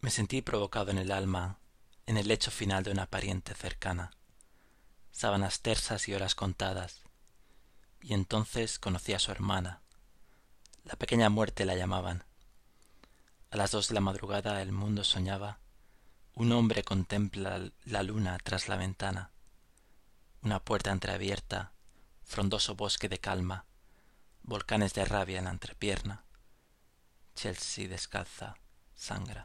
Me sentí provocado en el alma, en el lecho final de una pariente cercana, sábanas tersas y horas contadas, y entonces conocí a su hermana. La pequeña muerte la llamaban. A las dos de la madrugada el mundo soñaba. Un hombre contempla la luna tras la ventana. Una puerta entreabierta, frondoso bosque de calma, volcanes de rabia en la entrepierna. Chelsea descalza, sangra.